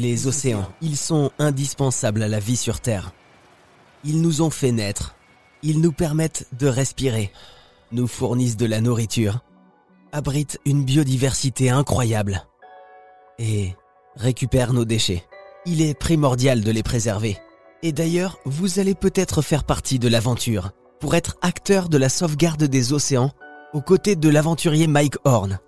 Les océans, ils sont indispensables à la vie sur Terre. Ils nous ont fait naître. Ils nous permettent de respirer, nous fournissent de la nourriture, abritent une biodiversité incroyable et récupèrent nos déchets. Il est primordial de les préserver. Et d'ailleurs, vous allez peut-être faire partie de l'aventure pour être acteur de la sauvegarde des océans aux côtés de l'aventurier Mike Horn.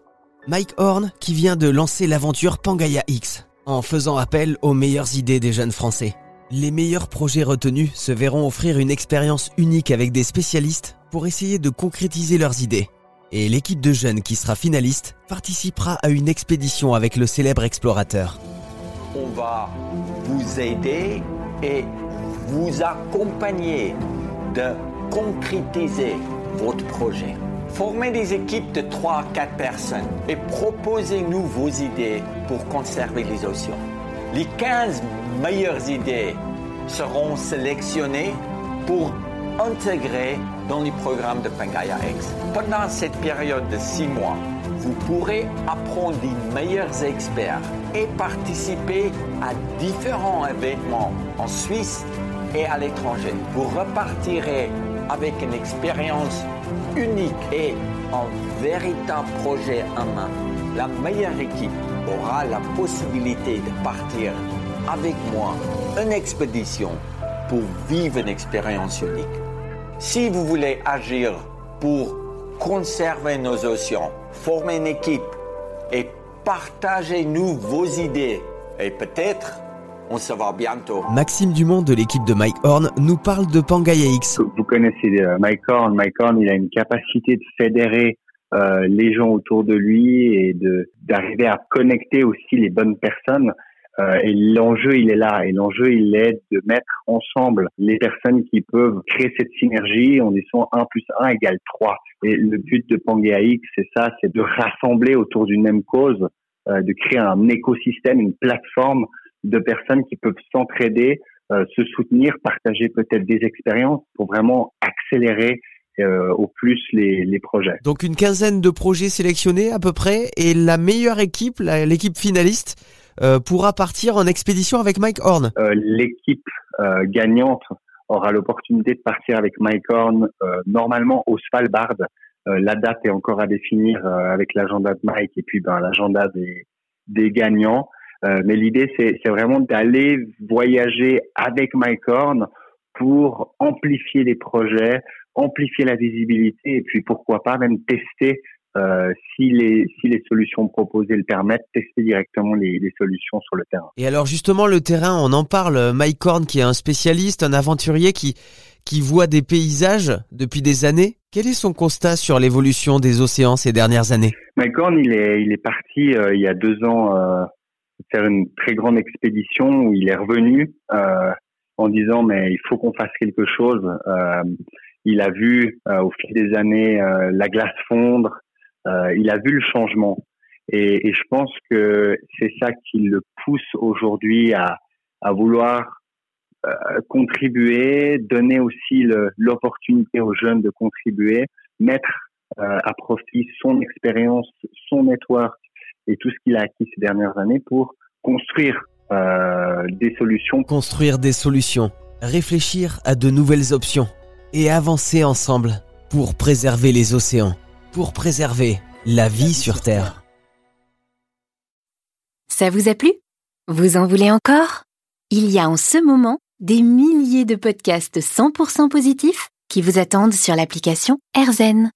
Mike Horn qui vient de lancer l'aventure Pangaya X en faisant appel aux meilleures idées des jeunes Français. Les meilleurs projets retenus se verront offrir une expérience unique avec des spécialistes pour essayer de concrétiser leurs idées. Et l'équipe de jeunes qui sera finaliste participera à une expédition avec le célèbre explorateur. On va vous aider et vous accompagner de concrétiser votre projet. Formez des équipes de 3 à 4 personnes et proposez-nous vos idées pour conserver les océans. Les 15 meilleures idées seront sélectionnées pour intégrer dans les programmes de Pangaya X. Pendant cette période de 6 mois, vous pourrez apprendre des meilleurs experts et participer à différents événements en Suisse et à l'étranger. Vous repartirez avec une expérience unique et un véritable projet en main. La meilleure équipe aura la possibilité de partir avec moi une expédition pour vivre une expérience unique. Si vous voulez agir pour conserver nos océans, former une équipe et partagez-nous vos idées et peut-être on se voit bientôt. Maxime Dumont de l'équipe de Mike Horn nous parle de Pangaya X. Vous connaissez euh, Mike Horn. Mike Horn, il a une capacité de fédérer euh, les gens autour de lui et de d'arriver à connecter aussi les bonnes personnes. Euh, et l'enjeu, il est là. Et l'enjeu, il est de mettre ensemble les personnes qui peuvent créer cette synergie en disant 1 plus 1 égale 3. Et le but de Pangea X, c'est ça, c'est de rassembler autour d'une même cause, euh, de créer un écosystème, une plateforme de personnes qui peuvent s'entraider, euh, se soutenir, partager peut-être des expériences pour vraiment accélérer euh, au plus les, les, projets. Donc une quinzaine de projets sélectionnés à peu près et la meilleure équipe, l'équipe finaliste, euh, pourra partir en expédition avec Mike Horn. Euh, l'équipe euh, gagnante aura l'opportunité de partir avec Mike Horn normalement au Svalbard. la date est encore à définir avec l'agenda de Mike et puis ben, l'agenda des, des gagnants. Euh, mais l'idée, c'est vraiment d'aller voyager avec MyCorn pour amplifier les projets, amplifier la visibilité et puis pourquoi pas même tester euh, si les si les solutions proposées le permettent, tester directement les, les, solutions sur le terrain. Et alors justement le terrain, on en parle. Mike Horn qui est un spécialiste, un aventurier qui qui voit des paysages depuis des années. Quel est son constat sur l'évolution des océans ces dernières années? Mike Horn, il est il est parti euh, il y a deux ans euh, faire une très grande expédition où il est revenu euh, en disant mais il faut qu'on fasse quelque chose. Euh, il a vu euh, au fil des années euh, la glace fondre, euh, il a vu le changement et, et je pense que c'est ça qui le pousse aujourd'hui à, à vouloir contribuer, donner aussi l'opportunité aux jeunes de contribuer, mettre à profit son expérience, son network et tout ce qu'il a acquis ces dernières années pour construire euh, des solutions. Construire des solutions, réfléchir à de nouvelles options et avancer ensemble pour préserver les océans, pour préserver la vie sur Terre. Ça vous a plu? Vous en voulez encore? Il y a en ce moment des milliers de podcasts 100% positifs qui vous attendent sur l'application AirZen.